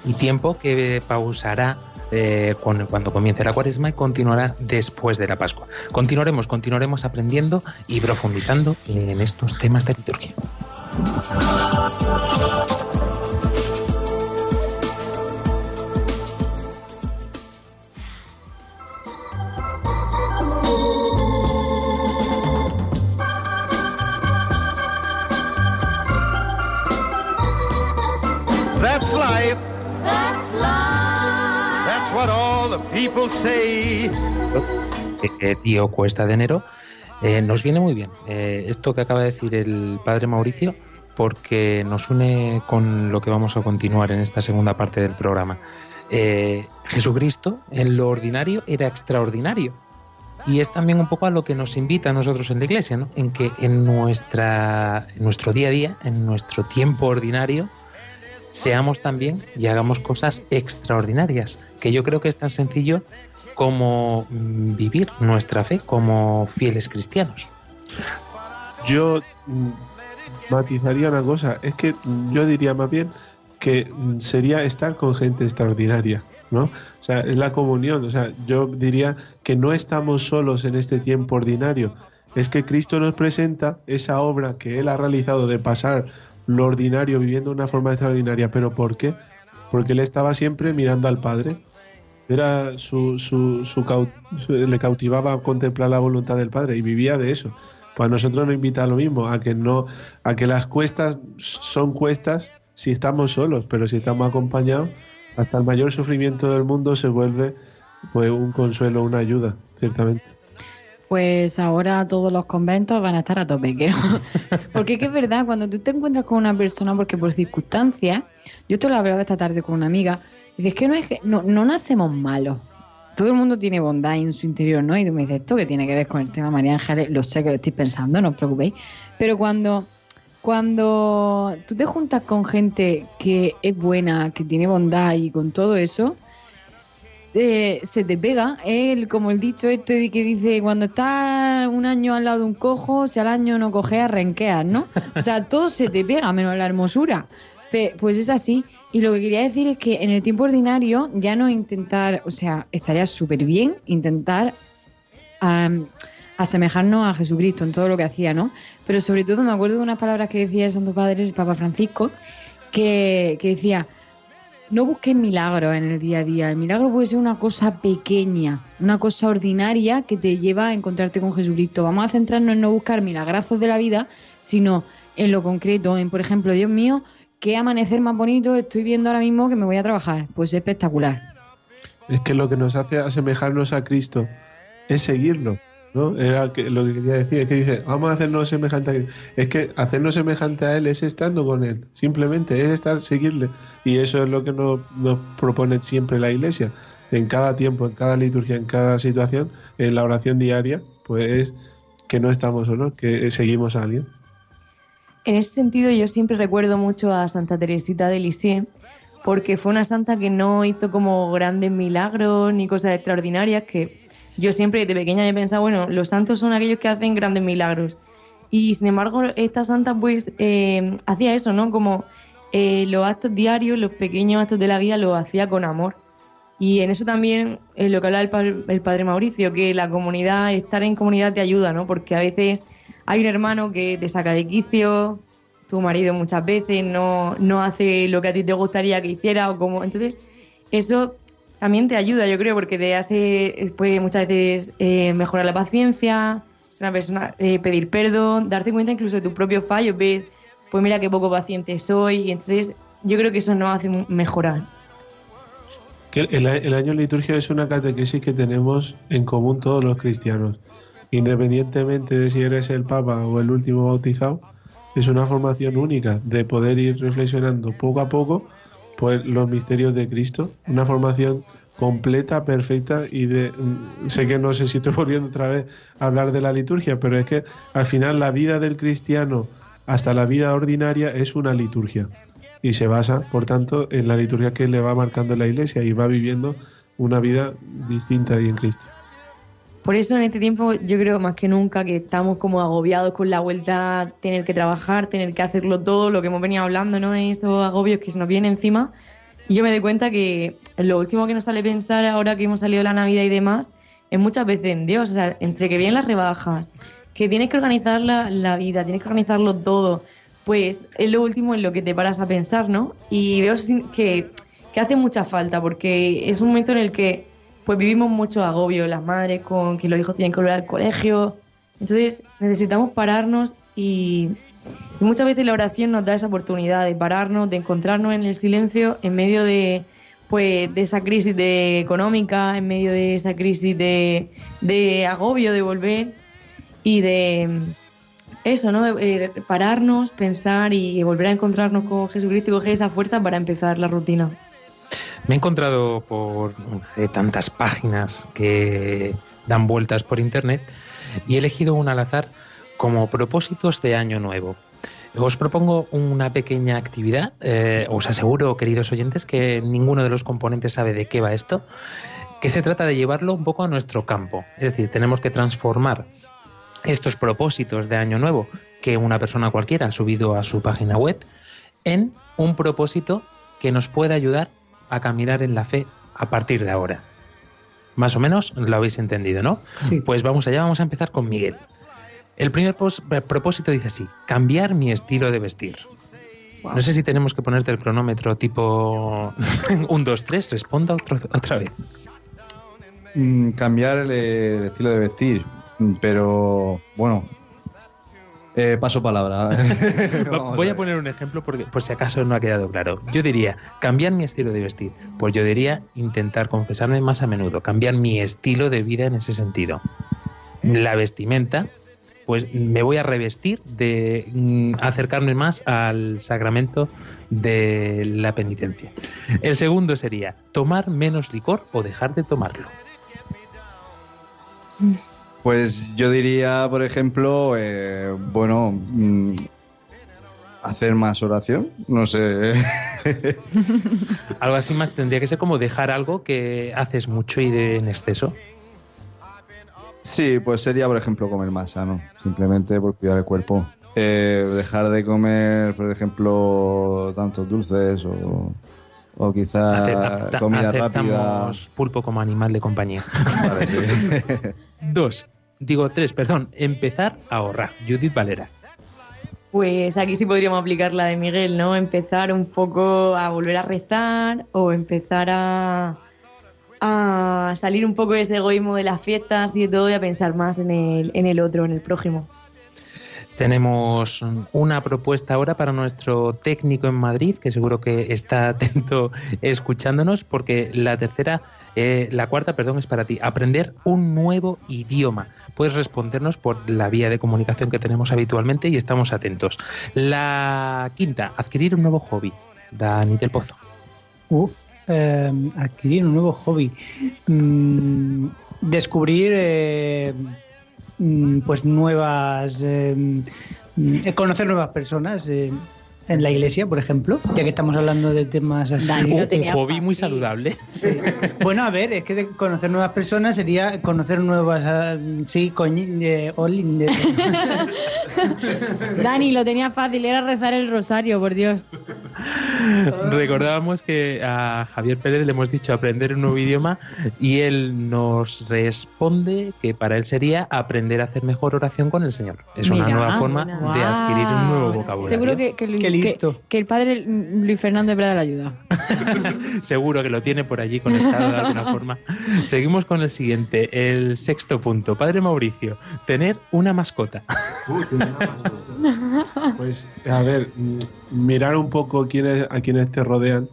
y tiempo que pausará eh, con- cuando comience la cuaresma y continuará después de la Pascua. Continuaremos, continuaremos aprendiendo y profundizando en estos temas de liturgia. People say. Eh, tío Cuesta de Enero, eh, nos viene muy bien eh, esto que acaba de decir el padre Mauricio, porque nos une con lo que vamos a continuar en esta segunda parte del programa. Eh, Jesucristo, en lo ordinario, era extraordinario. Y es también un poco a lo que nos invita a nosotros en la iglesia, ¿no? En que en, nuestra, en nuestro día a día, en nuestro tiempo ordinario, seamos también y hagamos cosas extraordinarias, que yo creo que es tan sencillo como mm, vivir nuestra fe como fieles cristianos. Yo mm, matizaría una cosa, es que yo diría más bien que mm, sería estar con gente extraordinaria, ¿no? O sea, es la comunión, o sea, yo diría que no estamos solos en este tiempo ordinario, es que Cristo nos presenta esa obra que Él ha realizado de pasar lo ordinario viviendo de una forma extraordinaria, pero ¿por qué? Porque Él estaba siempre mirando al Padre, era su, su, su le cautivaba contemplar la voluntad del Padre y vivía de eso. Pues a nosotros nos invita a lo mismo, a que no, a que las cuestas son cuestas si estamos solos, pero si estamos acompañados, hasta el mayor sufrimiento del mundo se vuelve pues un consuelo, una ayuda, ciertamente. Pues ahora todos los conventos van a estar a tope, creo. Porque es que es verdad, cuando tú te encuentras con una persona, porque por circunstancias, yo esto lo hablaba esta tarde con una amiga, y dices que no, es que no, no nacemos malos. Todo el mundo tiene bondad en su interior, ¿no? Y tú me dices, ¿esto que tiene que ver con el tema María Ángeles? Lo sé que lo estoy pensando, no os preocupéis. Pero cuando, cuando tú te juntas con gente que es buena, que tiene bondad y con todo eso, eh, se te pega, el, como el dicho este de que dice, cuando estás un año al lado de un cojo, si al año no cojeas, renqueas, ¿no? O sea, todo se te pega, menos la hermosura. Pues es así. Y lo que quería decir es que en el tiempo ordinario ya no intentar, o sea, estaría súper bien intentar asemejarnos a Jesucristo en todo lo que hacía, ¿no? Pero sobre todo me acuerdo de unas palabras que decía el Santo Padre, el Papa Francisco, que, que decía, no busques milagros en el día a día. El milagro puede ser una cosa pequeña, una cosa ordinaria que te lleva a encontrarte con Jesucristo. Vamos a centrarnos en no buscar milagrazos de la vida, sino en lo concreto, en, por ejemplo, Dios mío, qué amanecer más bonito estoy viendo ahora mismo que me voy a trabajar. Pues espectacular. Es que lo que nos hace asemejarnos a Cristo es seguirlo, ¿no? Era que- lo que quería decir, es que dice, vamos a hacernos semejante a Cristo. Es que hacernos semejante a Él es estando con Él, simplemente es estar, seguirle. Y eso es lo que nos, nos propone siempre la Iglesia, en cada tiempo, en cada liturgia, en cada situación, en la oración diaria, pues es que no estamos solos, que seguimos a alguien. En ese sentido, yo siempre recuerdo mucho a Santa Teresita de Lisieux, porque fue una santa que no hizo como grandes milagros ni cosas extraordinarias, que yo siempre desde pequeña he pensado, bueno, los santos son aquellos que hacen grandes milagros. Y sin embargo, esta santa pues eh, hacía eso, ¿no? Como eh, los actos diarios, los pequeños actos de la vida los hacía con amor. Y en eso también eh, lo que habla el, el padre Mauricio, que la comunidad, estar en comunidad te ayuda, ¿no? Porque a veces hay un hermano que te saca de quicio, tu marido muchas veces no, no hace lo que a ti te gustaría que hiciera o como... Entonces, eso también te ayuda, yo creo, porque te hace puede muchas veces eh, mejorar la paciencia, ser una persona, eh, pedir perdón, darte cuenta incluso de tus propios fallos, ves, pues mira qué poco paciente soy, y entonces yo creo que eso nos hace mejorar. Que el, el año liturgia es una catequesis que tenemos en común todos los cristianos. Independientemente de si eres el Papa o el último bautizado, es una formación única de poder ir reflexionando poco a poco pues, los misterios de Cristo. Una formación completa, perfecta y de mm, sé que no sé si estoy volviendo otra vez a hablar de la liturgia, pero es que al final la vida del cristiano hasta la vida ordinaria es una liturgia y se basa, por tanto, en la liturgia que le va marcando la Iglesia y va viviendo una vida distinta ahí en Cristo. Por eso en este tiempo yo creo más que nunca que estamos como agobiados con la vuelta tener que trabajar, tener que hacerlo todo, lo que hemos venido hablando, ¿no? Estos agobios que se nos vienen encima. Y yo me doy cuenta que lo último que nos sale pensar ahora que hemos salido de la Navidad y demás es muchas veces en Dios, o sea, entre que vienen las rebajas, que tienes que organizar la, la vida, tienes que organizarlo todo, pues es lo último en lo que te paras a pensar, ¿no? Y veo que, que hace mucha falta porque es un momento en el que pues vivimos mucho agobio, las madres con que los hijos tienen que volver al colegio. Entonces necesitamos pararnos y, muchas veces la oración nos da esa oportunidad de pararnos, de encontrarnos en el silencio en medio de pues de esa crisis de económica, en medio de esa crisis de, de agobio de volver y de eso, ¿no? Eh, pararnos, pensar y volver a encontrarnos con Jesucristo y coger esa fuerza para empezar la rutina. Me he encontrado por de tantas páginas que dan vueltas por internet y he elegido un al azar como propósitos de año nuevo. Os propongo una pequeña actividad. eh, os aseguro, queridos oyentes, que ninguno de los componentes sabe de qué va esto. Que se trata de llevarlo un poco a nuestro campo. Es decir, tenemos que transformar estos propósitos de año nuevo que una persona cualquiera ha subido a su página web en un propósito que nos pueda ayudar a caminar en la fe a partir de ahora. Más o menos lo habéis entendido, ¿no? Pues vamos allá, vamos a empezar con Miguel. El primer pos- propósito dice así, cambiar mi estilo de vestir. No sé si tenemos que ponerte el cronómetro tipo 1, 2, 3, responda otro- otra vez. Mm, cambiar el, el estilo de vestir, pero bueno, eh, paso palabra. Voy a a poner un ejemplo porque por si acaso no ha quedado claro. Yo diría, cambiar mi estilo de vestir. Pues yo diría intentar confesarme más a menudo, cambiar mi estilo de vida en ese sentido. La vestimenta, pues me voy a revestir de mm, acercarme más al sacramento de la penitencia. El segundo sería tomar menos licor o dejar de tomarlo. Pues yo diría, por ejemplo, eh, bueno, mm, hacer más oración, no sé. Algo así más tendría que ser como dejar algo que haces mucho y de en exceso. Sí, pues sería, por ejemplo, comer más sano, simplemente por cuidar el cuerpo. Eh, dejar de comer, por ejemplo, tantos dulces o, o quizá Ace- acepta- comida rápida. aceptamos pulpo como animal de compañía. Dos, digo tres, perdón, empezar a ahorrar. Judith Valera. Pues aquí sí podríamos aplicar la de Miguel, ¿no? Empezar un poco a volver a rezar o empezar a, a salir un poco de ese egoísmo de las fiestas y de todo y a pensar más en el, en el otro, en el prójimo. Tenemos una propuesta ahora para nuestro técnico en Madrid, que seguro que está atento escuchándonos, porque la tercera, eh, la cuarta, perdón, es para ti. Aprender un nuevo idioma. Puedes respondernos por la vía de comunicación que tenemos habitualmente y estamos atentos. La quinta, adquirir un nuevo hobby. Dani del Pozo. Uh, eh, adquirir un nuevo hobby. Mm, descubrir eh, mm, pues nuevas eh, mm, conocer nuevas personas eh, en la iglesia, por ejemplo? Ya que estamos hablando de temas así. un, un hobby muy saludable. Bueno, a ver, es que de conocer nuevas personas sería conocer nuevas. ah, sí, coñi. De, olin, de- Dani, lo tenía fácil, era rezar el rosario, por Dios. Recordábamos que a Javier Pérez le hemos dicho aprender un nuevo idioma y él nos responde que para él sería aprender a hacer mejor oración con el Señor. Es una nueva forma buena. de adquirir un nuevo vocabulario. Seguro que, que, Luis- Que- el padre Luis Fernando Prada le ayuda. Seguro que lo tiene por allí conectado de alguna forma. Seguimos con el siguiente, el sexto punto. Padre Mauricio, tener una mascota. Pues, a ver, mirar un poco quiénes, a quienes te rodean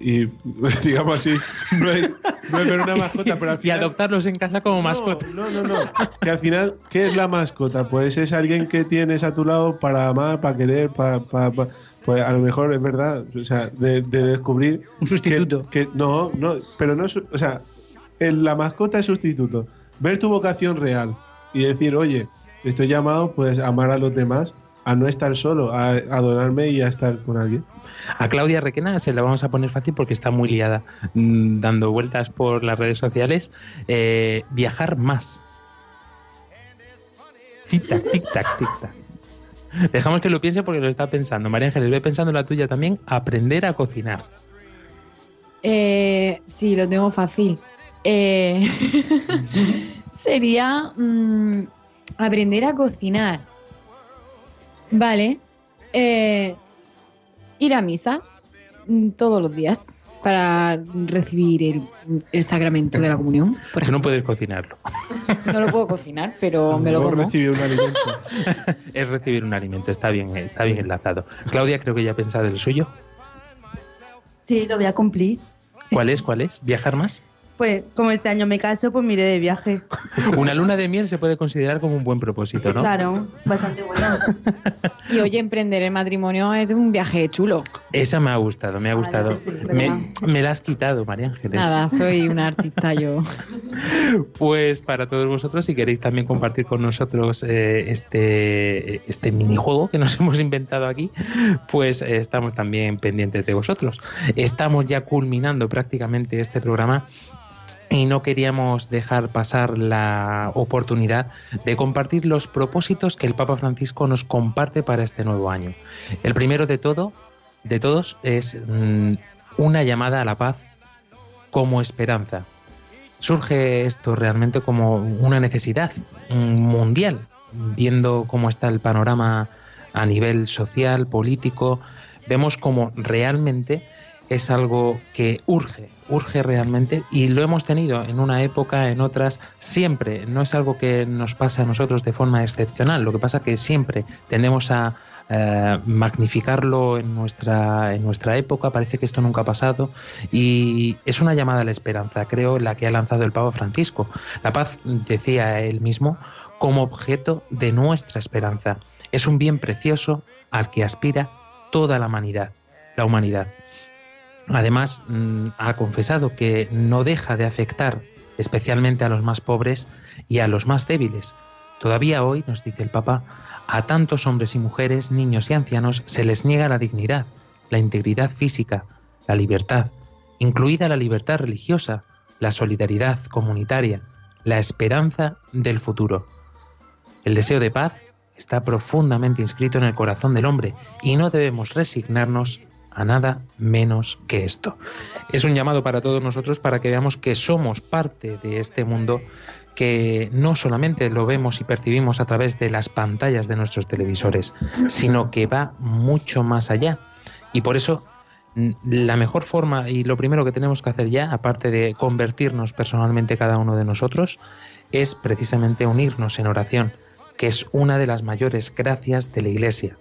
y, digamos así, no es, no es ver una mascota, pero al Y final... adoptarlos en casa como mascota. No, no, no. Que al final, ¿qué es la mascota? Pues es alguien que tienes a tu lado para amar, para querer, para... para- para- pues a lo mejor es verdad, o sea, de, de descubrir... Un sustituto. Que, que- no, no, pero no, es- o sea, el- la mascota es sustituto. Ver tu vocación real y decir, oye, estoy llamado pues a amar a los demás, a no estar solo, a adorarme y a estar con alguien. A Claudia Requena se la vamos a poner fácil porque está muy liada mm, dando vueltas por las redes sociales. Eh, viajar más. Tic-tac, tic-tac, tic-tac. Dejamos que lo piense porque lo está pensando. María Ángeles, ve pensando en la tuya también. Aprender a cocinar. Eh, sí, lo tengo fácil. Eh, sería mm, aprender a cocinar. Vale. Eh, ir a misa mm, todos los días para recibir el, el sacramento de la comunión. Por Tú no puedes cocinarlo. No lo puedo cocinar, pero me lo como. recibir un alimento. Es recibir un alimento. Está bien, está bien enlazado. Claudia, creo que ya ha pensado el suyo. Sí, lo voy a cumplir. ¿Cuál es? ¿Cuál es? ¿Viajar más? Pues como este año me caso, pues miré de viaje. Una luna de miel se puede considerar como un buen propósito, ¿no? Claro, bastante bueno. Y oye, emprender el matrimonio es un viaje chulo. Esa me ha gustado, me ha gustado. sí, me, me la has quitado, María Ángeles. Nada, soy una artista yo. Pues para todos vosotros, si queréis también compartir con nosotros eh, este, este minijuego que nos hemos inventado aquí, pues eh, estamos también pendientes de vosotros. Estamos ya culminando prácticamente este programa y no queríamos dejar pasar la oportunidad de compartir los propósitos que el Papa Francisco nos comparte para este nuevo año. El primero de todo, de todos, es mm, una llamada a la paz como esperanza. Surge esto realmente como una necesidad mm, mundial, viendo cómo está el panorama a nivel social, político, vemos como realmente es algo que urge, urge realmente y lo hemos tenido en una época, en otras, siempre. No es algo que nos pasa a nosotros de forma excepcional, lo que pasa que siempre tendemos a eh, magnificarlo en nuestra, en nuestra época, parece que esto nunca ha pasado y es una llamada a la esperanza, creo, la que ha lanzado el Papa Francisco. La paz, decía él mismo, como objeto de nuestra esperanza. Es un bien precioso al que aspira toda la humanidad. La humanidad. Además, mm, ha confesado que no deja de afectar especialmente a los más pobres y a los más débiles. Todavía hoy, nos dice el Papa, a tantos hombres y mujeres, niños y ancianos se les niega la dignidad, la integridad física, la libertad, incluida la libertad religiosa, la solidaridad comunitaria, la esperanza del futuro. El deseo de paz está profundamente inscrito en el corazón del hombre y no debemos resignarnos a nada menos que esto. Es un llamado para todos nosotros para que veamos que somos parte de este mundo que no solamente lo vemos y percibimos a través de las pantallas de nuestros televisores, sino que va mucho más allá. Y por eso la mejor forma y lo primero que tenemos que hacer ya, aparte de convertirnos personalmente cada uno de nosotros, es precisamente unirnos en oración, que es una de las mayores gracias de la Iglesia.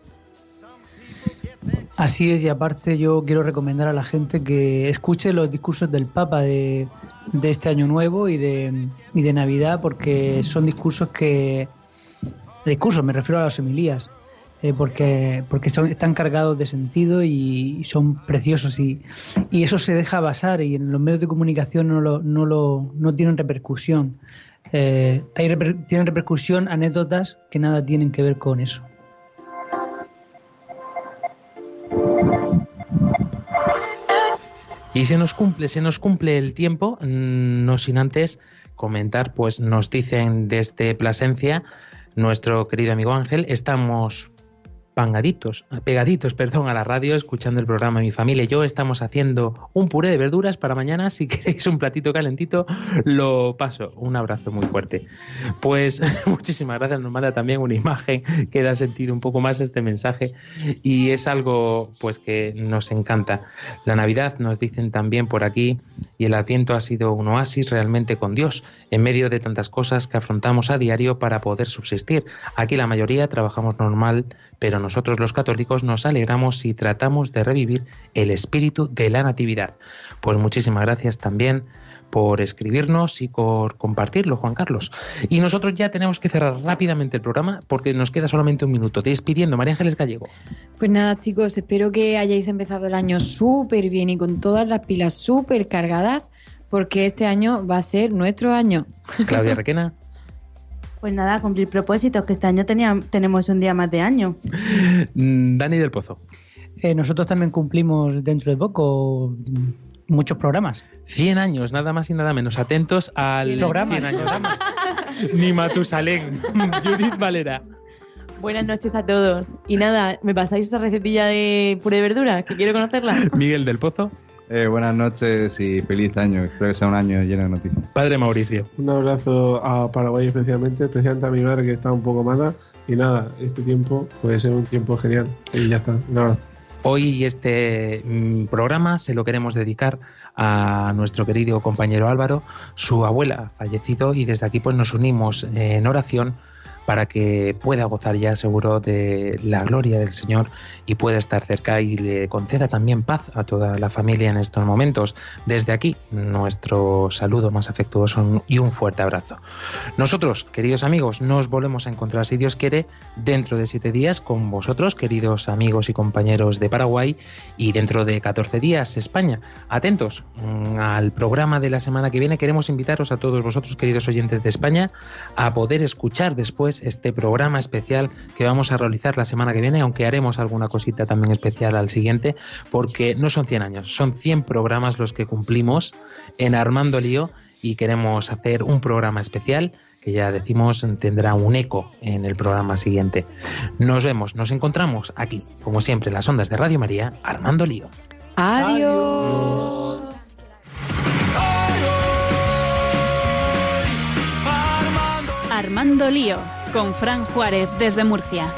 Así es, y aparte yo quiero recomendar a la gente que escuche los discursos del Papa de, este año nuevo y de, Navidad, porque son discursos que... Discursos, me refiero a las homilías, eh, porque, porque están cargados de sentido y, son preciosos y, eso se deja basar y en los medios de comunicación no, lo, no, lo, no tienen repercusión. Eh, hay tienen repercusión anécdotas que nada tienen que ver con eso. Y se nos cumple, se nos cumple el tiempo, mm, no sin antes comentar, pues nos dicen desde Plasencia, nuestro querido amigo Ángel, estamos pegaditos, perdón, a la radio, escuchando el programa Mi Familia y yo. Estamos haciendo un puré de verduras para mañana. Si queréis un platito calentito, lo paso. Un abrazo muy fuerte. Pues muchísimas gracias. Nos manda también una imagen que da sentido un poco más este mensaje y es algo pues que nos encanta. La Navidad nos dicen también por aquí y el Adviento ha sido un oasis realmente con Dios en medio de tantas cosas que afrontamos a diario para poder subsistir. Aquí la mayoría trabajamos normal, pero nosotros los católicos nos alegramos y tratamos de revivir el espíritu de la Natividad. Pues muchísimas gracias también por escribirnos y por compartirlo, Juan Carlos. Y nosotros ya tenemos que cerrar rápidamente el programa porque nos queda solamente un minuto. Despidiendo, María Ángeles Gallego. Pues nada, chicos, espero que hayáis empezado el año súper bien y con todas las pilas súper cargadas, porque este año va a ser nuestro año. Claudia Requena. Pues nada, cumplir propósitos, que este año tenía- tenemos un día más de año. Mm, Dani del Pozo. Eh, nosotros también cumplimos dentro de poco muchos programas. 100 años, nada más y nada menos. Atentos al Programas. 100 años. Ni Matusalén. Judith Valera. Buenas noches a todos. Y nada, ¿me pasáis esa recetilla de puré de verduras? Que quiero conocerla. Miguel del Pozo. Eh, buenas noches y feliz año. Espero que sea un año lleno de noticias. Padre Mauricio. Un abrazo a Paraguay especialmente, especialmente a mi madre que está un poco mala. Y nada, este tiempo puede ser un tiempo genial. Y ya está. Un abrazo. Hoy este mm, programa se lo queremos dedicar a nuestro querido compañero Álvaro, su abuela fallecido y desde aquí pues nos unimos en oración para que pueda gozar ya seguro de la gloria del Señor y pueda estar cerca y le conceda también paz a toda la familia en estos momentos. Desde aquí, nuestro saludo más afectuoso y un fuerte abrazo. Nosotros, queridos amigos, nos volvemos a encontrar, si Dios quiere, dentro de siete días con vosotros, queridos amigos y compañeros de Paraguay, y dentro de 14 días, España. Atentos mm, al programa de la semana que viene. Queremos invitaros a todos vosotros, queridos oyentes de España, a poder escuchar después este programa especial que vamos a realizar la semana que viene, aunque haremos alguna cosita también especial al siguiente, porque no son 100 años, son 100 programas los que cumplimos en Armando Lío y queremos hacer un programa especial que ya decimos tendrá un eco en el programa siguiente. Nos vemos, nos encontramos aquí, como siempre, en las ondas de Radio María, Armando Lío. Adiós. Armando Lío, con Fran Juárez desde Murcia.